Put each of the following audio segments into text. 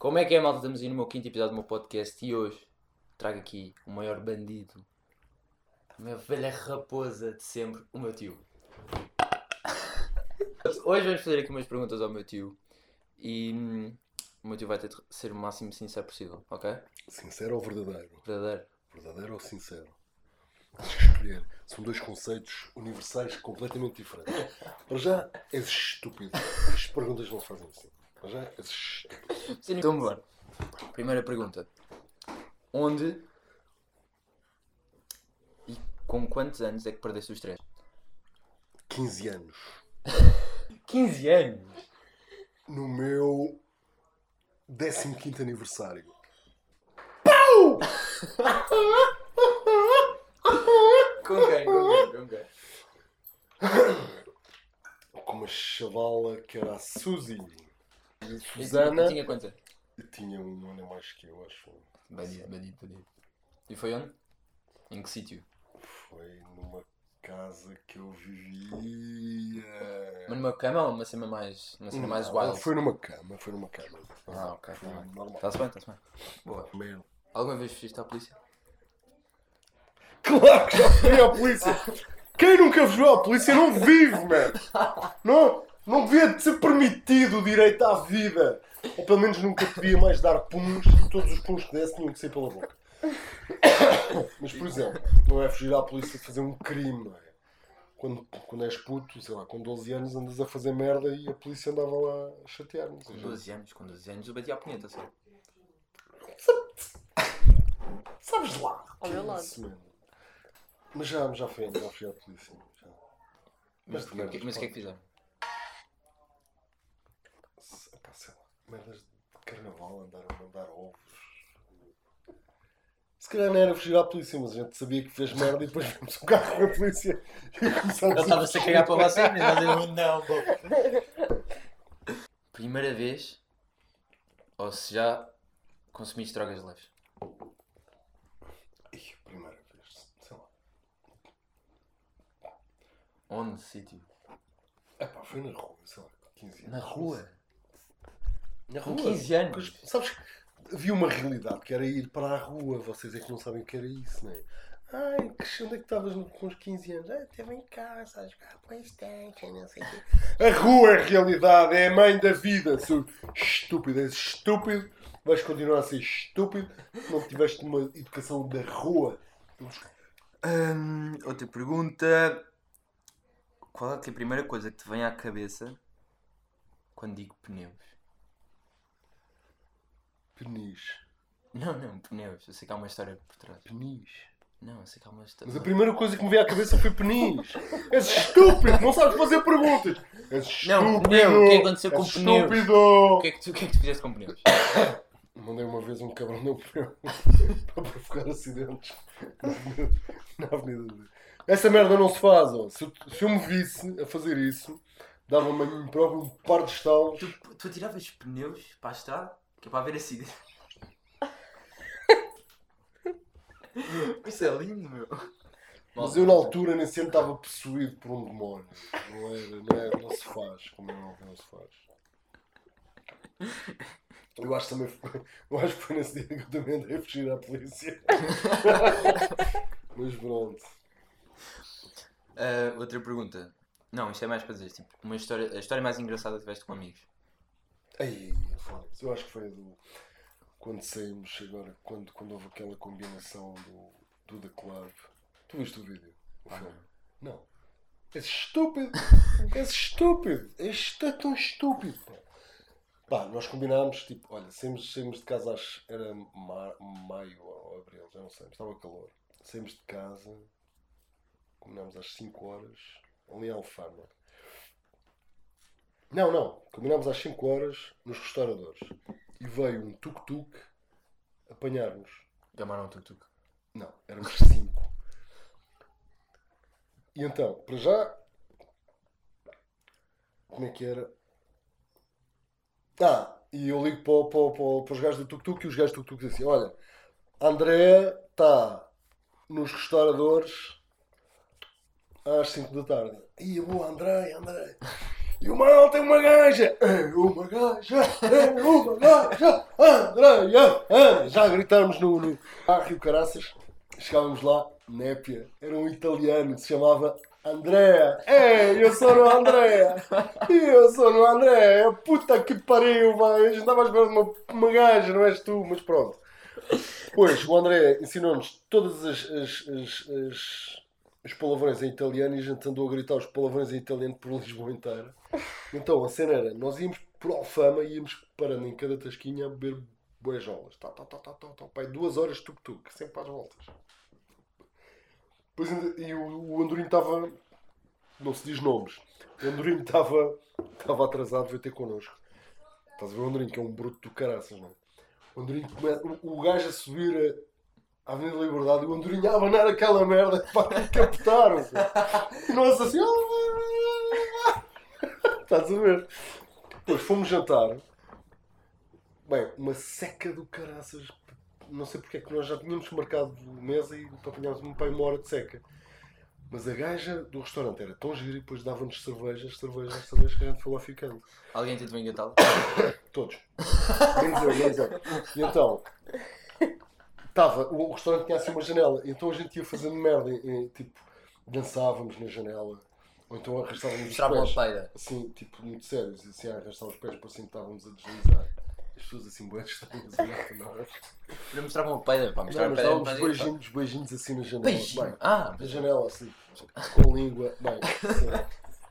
Como é que é, malta? Estamos aí no meu quinto episódio do meu podcast e hoje trago aqui o maior bandido, a minha velha raposa de sempre, o meu tio. Hoje vamos fazer aqui umas perguntas ao meu tio e hum, o meu tio vai ter de ser o máximo sincero possível, ok? Sincero ou verdadeiro? Verdadeiro. Verdadeiro ou sincero? Escolher. São dois conceitos universais completamente diferentes. Para já, és estúpido. As perguntas não fazem assim. Já, és estúpido. Então, bora. Primeira pergunta. Onde e com quantos anos é que perdeste os três? 15 anos. 15 anos? No meu 15 aniversário. Com quem? Com quem? Com quem? Com uma chavala que era a Suzy. E a Eu tinha- Susana. eu tinha quantos anos? Tinha um ano a mais que eu, acho. Bandido, bandido, bandido. E foi onde? Em que sítio? Foi numa casa que eu vivia. Mas numa cama ou uma cena mais, uma cena mais Não, wild? Foi numa cama, foi numa cama. Ah, ok, Foi tá bem. normal. Está-se bem, está-se bem. Boa. Merda. Alguma vez fugiste à polícia? Claro que já fui à polícia! Quem nunca viu à polícia não vive, mano! Não, não devia de ser permitido o direito à vida! Ou pelo menos nunca podia mais dar puns e todos os puns que desse tinham que sair pela boca. Mas, por exemplo, não é fugir à polícia de fazer um crime, não é? Quando, quando és puto, sei lá, com 12 anos andas a fazer merda e a polícia andava lá a chatear-nos. Com 12 anos, com 12 anos eu bati à punheta, sabe? Sabes lá? Ao meu lado. Isso. Mas já, já fui, já fui à polícia. Já. Mas, Mas mas, o que é que fizeram? Se- Epá, sei lá, merdas de carnaval, andar a mandar ovos. Se calhar não era fugir à polícia, mas a gente sabia que fez merda e depois vimos um carro com a polícia Ele estava-se a cagar para você, mas nós não, pô. Primeira vez, ou se já consumiste drogas leves? Ih, primeira vez, sei lá. Onde? Sítio? Epá, foi na rua, sei lá, 15 anos. Na rua? Na Com rua. 15 anos? Sabes, havia uma realidade que era ir para a rua. Vocês é que não sabem o que era isso, não é? Ai, que onde é que estavas com os 15 anos? Ah, esteve em casa a jogar Playstation, não sei o quê. A rua é a realidade, é a mãe da vida. Seu estúpido, és estúpido. Vais continuar a ser estúpido se não tiveste uma educação da rua. Hum, outra pergunta. Qual é que é a primeira coisa que te vem à cabeça quando digo pneus? Penis. Não, não, pneus. Eu sei que há uma história por trás. Penis. Não, eu sei que há uma história. Mas a primeira coisa que me veio à cabeça foi penis. És estúpido, não sabes fazer perguntas. És estúpido. Não, pneu, o que é que aconteceu com És pneus? Estúpido. O que é que tu, o que é que tu fizeste com pneus? Mandei uma vez um cabrão no pneu para provocar acidentes na avenida- na avenida. Essa merda não se faz, ó. Se, eu- se eu me visse a fazer isso, dava-me a mim próprio um par de estalos. Tu, tu atiravas pneus para a estrada? Que é para haver acidente. Isso é lindo, meu. Mas eu na altura nem sempre estava possuído por um demónio. Não era, não, era, não se faz, como é óbvio, não se faz. Eu acho, também, foi- eu acho que foi nesse dia que eu também andei a fugir à polícia. Mas pronto. Ah, outra pergunta. Não, isto é mais para dizer, tipo, uma história, a história mais engraçada que tiveste com amigos. Aí, foda-se. Eu acho que foi do. Quando saímos agora, quando, quando houve aquela combinação do, do The Club. Tu viste o vídeo? O Ah, filme? Não. És estúpido! És estúpido! És tão estúpido! pá. Pá, nós combinámos, tipo, olha, saímos, saímos de casa às. Era mar, maio ou abril, já não sei, estava calor. Saímos de casa, combinámos às 5 horas, ali em Alfama. Não, não. Combinámos às 5 horas nos restauradores. E veio um tuk-tuk apanhar-nos. Gamaram tuk-tuk. Não, éramos 5. E então, para já. Como é que era? Ah, e eu ligo para, para, para, para os gajos do tuk-tuk e os gajos do tuk-tuk dizem assim: Olha, a Andrea está nos restauradores às 5 da tarde. Ia boa, André, André. E o Manuel tem uma gaja! É uma gaja! É uma gaja! Andréia! Andréia! Já gritámos no, no Rio Caraças. Chegávamos lá, Népia. Era um italiano que se chamava Andrea. Ei, eu sou o Andrea. Eu sou o Andrea. Puta que pariu, vai. A gente estava de uma, uma gaja, não és tu, mas pronto. Pois, o André ensinou-nos todas as, as, as, as, os palavrões em italiano e a gente andou a gritar os palavrões em italiano por Lisboa inteira. Então a cena era, nós íamos por Alfama e íamos parando em cada tasquinha a beber boejolas. Tá, tá, tá, tá, tá, tá. Pai, duas horas tuk-tuk, sempre às voltas. Pois, e o, o Andorinho estava. Não se diz nomes. O Andorinho estava atrasado, veio ter connosco. Estás a ver o Andorinho, que é um bruto do caraças, não é? O Andorinho come- o, o gajo a subir a Avenida da Liberdade e o Andorinho a abanar aquela merda para captaram. E nós assim. Estás a ver? Depois fomos jantar. Bem, uma seca do caraças. Não sei porque é que nós já tínhamos marcado mesa e apanhámos um pai uma hora de seca. Mas a gaja do restaurante era tão gira e depois dava-nos cervejas, cervejas, cervejas que a gente foi lá ficando. Alguém tentou engatá-lo? Todos. Menos eu, menos eu. E então, estava, o restaurante tinha assim uma janela, então a gente ia fazendo merda, e, tipo, dançávamos na janela, ou então arrastávamos os Mostravam a pés, peida. assim, tipo, muito sérios, e assim, a arrastar os pés para assim estávamos a deslizar. As pessoas assim, boas, estávamos a olhar para nós. Não mostravam a peida, pá. Não, Mostravam a mas peida. dávamos mas- beijinhos, beijinhos assim na janela. Beijinho. Bem, Ah, na janela assim, com a língua. Bem, assim,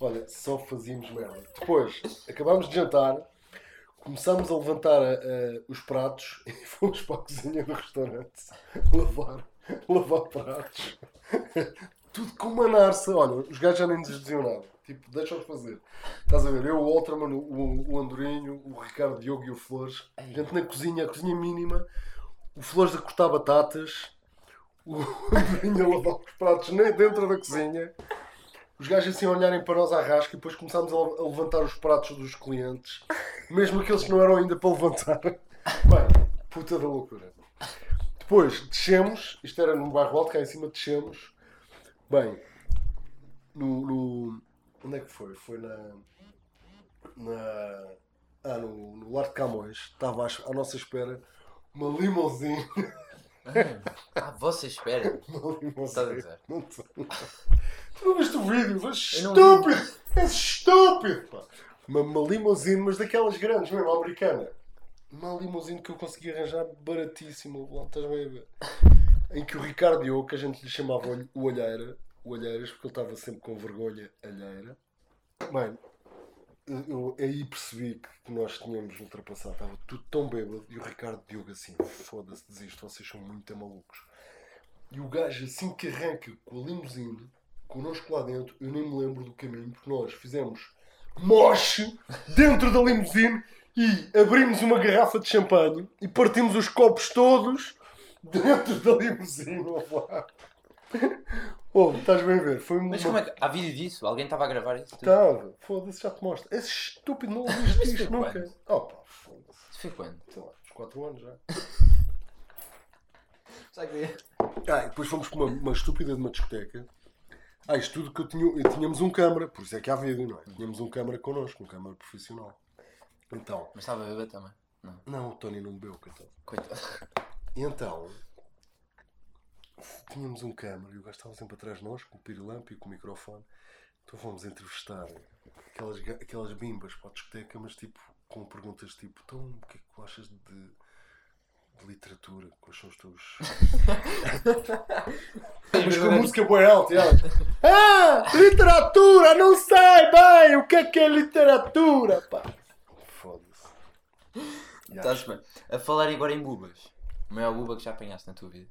olha, só fazíamos merda. Depois, acabámos de jantar, começámos a levantar a- os pratos e fomos para a cozinha do restaurante lavar, lavar pratos. Tudo com uma narça. Olha, os gajos já nem nos diziam nada. Tipo, deixa-os fazer. Estás a ver? Eu, o Ultraman, o, o Andorinho, o Ricardo Diogo e o Flores. A gente na cozinha, a cozinha mínima. O Flores a cortar batatas. O Andorinho a lavar os pratos nem dentro da cozinha. Os gajos assim a olharem para nós à rasca e depois começámos a levantar os pratos dos clientes. Mesmo aqueles que não eram ainda para levantar. Bem, puta da loucura. Depois descemos, isto era num bairro alto, cá em cima descemos. Bem, no, no- Onde é que foi? Foi na. Na. Ah, no, no Lar de Camões. Estava à, à nossa espera uma limousine. Ah, você espera. Estás a limousine. dizer? Não. Tu não viste o vídeo? Eu não estúpido! És estúpido! Pá. Uma, uma limousine, mas daquelas grandes mesmo, americana. Uma limousine que eu consegui arranjar baratíssimo. Lá estás bem a ver. Em que o Ricardo Diogo, que a gente lhe chamava o o Olheira, o Olheiras, porque ele estava sempre com vergonha alheira. Bem, eu aí percebi que, nós tínhamos ultrapassado. Estava tudo tão bêbado. E o Ricardo Diogo assim, foda-se, desisto, vocês são muito malucos. E o gajo assim que arranca com a limusine, connosco lá dentro, eu nem me lembro do caminho, porque nós fizemos moche dentro da limusine e abrimos uma garrafa de champanhe e partimos os copos todos dentro da limusine. Oh, estás bem a ver? Foi uma... Mas como é que. Há vídeo disso? Alguém estava a gravar isso? Estava. Foda-se, já te mostro. És estúpido, não ouviste isto nunca. quando? Oh pá, foda-se. Isso foi quando? Sei lá, uns 4 anos já. Sabe que- Ah, depois fomos para uma, uma estúpida de uma discoteca. Ah, isto tudo que eu tinha. Tínhamos um câmara, por isso é que há vídeo, não é? Tínhamos um câmara connosco, um câmara profissional. Então, Mas estava a beber também. não, o Tony não bebeu, coitado. Coitado. E então, tínhamos um câmara e o gajo estava sempre atrás de nós, com o pirilampo e com o microfone. Então fomos entrevistar aquelas, aquelas bimbas para a discoteca, mas tipo, com perguntas tipo, então o que é que tu achas de, de literatura? Quais são os teus. mas com a música boa alta, elas, Ah! Literatura! Não sei bem o que é que é literatura, pá! Foda-se. Estás bem. A falar agora em bubas. A maior buba que já apanhaste na tua vida.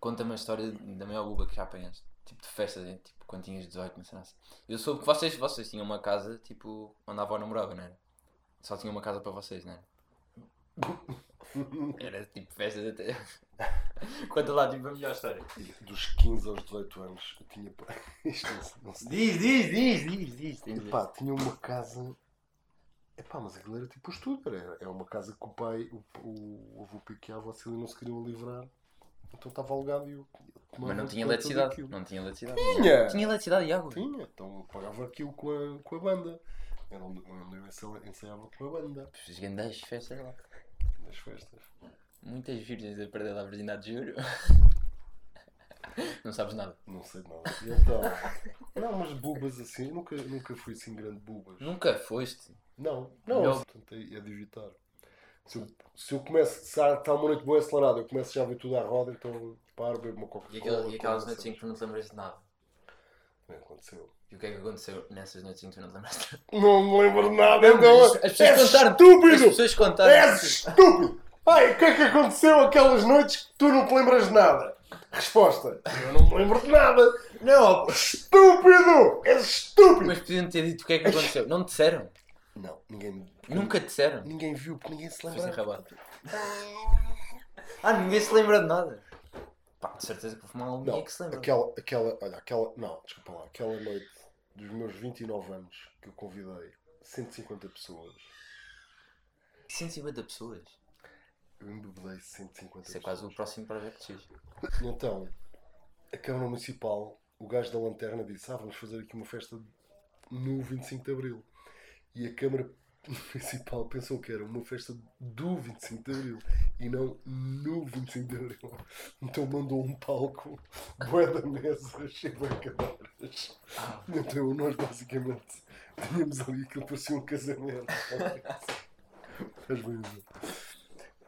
Conta-me a história da maior buba que já apanhaste. Tipo de festas, hein? tipo quando tinhas 18, não sei. Eu soube que vocês, vocês tinham uma casa, tipo, onde a avó namorava, não era? Só tinham uma casa para vocês, não era? Era tipo festas até. Conta lá, tipo, a melhor história. Dos 15 aos 18 anos, eu tinha. Isto não se- Diz, diz, diz, diz, diz. Epá, tinha uma casa. Epá, mas aquilo era tipo o estudo. Era, é uma casa que o pai, o, o, o avô Pique e a avó Cília não se queriam livrar. Então estava alugado e eu, eu Mas não tinha eletricidade. Não tinha eletricidade. Tinha! Tinha eletricidade e água. Tinha, então pagava aquilo com a, com a banda. Era onde, onde eu ensa- ensaiava com a banda. Os grandes festas lá. Nas festas. Muitas virgens a perder a virgindade de juro. Não sabes nada. Não sei nada. E então. Não, mas bubas assim, eu nunca, nunca fui assim grande bubas. Nunca foste. Não, não, é de evitar. Se eu, se eu começo, se há- está uma noite boa acelerada, eu começo já a ver tudo à roda, então paro, bebo uma Coca-Cola. e aquelas noites em que tu não te lembras de nada. Não aconteceu. E o que é que aconteceu nessas noites em que tu não te lembras? Não me lembro de nada, então. as- as pessoas és contaram. estúpido! As pessoas contaram. És estúpido! Ai, o que é que aconteceu aquelas noites que tu não te lembras de nada? Resposta: Eu não me lembro de nada! Não, Estúpido! És estúpido! mas podiam ter dito o que é que aconteceu. Não disseram. Não, ninguém. Nunca te disseram. Ninguém viu, porque ninguém se lembra. Ah, ninguém se lembra de nada. Pá, de certeza que houve uma Não, que se lembra. aquela, aquela, olha, aquela, não, desculpa lá, aquela noite dos meus 29 anos que eu convidei 150 pessoas, 150 pessoas. eu embebedei 150 Isso é pessoas. quase o próximo projeto X. E então, a Câmara Municipal, o gajo da lanterna disse: Ah, vamos fazer aqui uma festa no 25 de Abril. E a Câmara Municipal pensou que era uma festa do 25 de Abril e não no 25 de Abril. Então mandou um palco, bué da mesa, cheio de cadeiras. Então nós basicamente tínhamos ali aquilo parecia um casamento. Estás bem?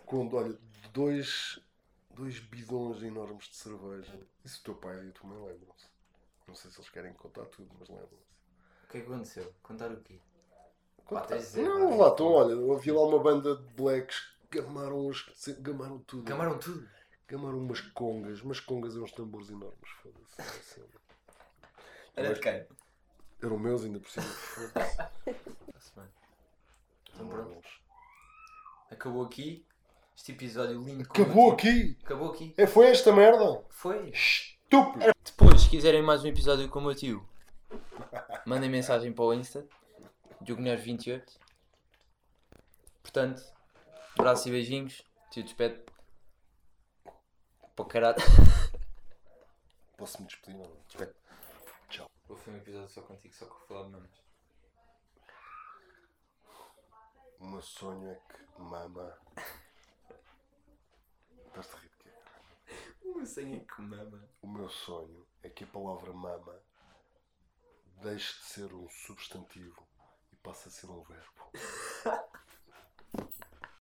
Quando, olha, dois, dois bidões enormes de cerveja. Isso o teu pai e a tua mãe lembram-se. Não sei se eles querem contar tudo, mas lembram-se. O que é que aconteceu? Contar o quê? De dizer, Não, lá estão, olha, havia lá uma banda de blacks que gamaram, as, gamaram tudo. Camaram tudo. Gamaram umas congas, umas congas eram uns tambores enormes, foda-se. assim. Era de quem? Eram meus ainda por cima. foda-se. Está-se bem. Então pronto. Acabou aqui. Este episódio lindo. Acabou aqui! Acabou aqui. É, foi esta merda? Foi. Estúpido! Depois, se quiserem mais um episódio com o meu tio, mandem mensagem para o Insta. Diogunhos28. Portanto, abraços e beijinhos. Tio despede. Para o caralho. Posso me despedir? Não, despedir. Vou fazer um episódio só contigo, só com falar de mamas. O meu sonho é que mama. Estás-te a rir de quê? O meu sonho é que mama. O meu sonho é que a palavra mama deixe de ser um substantivo passe a ser um verbo.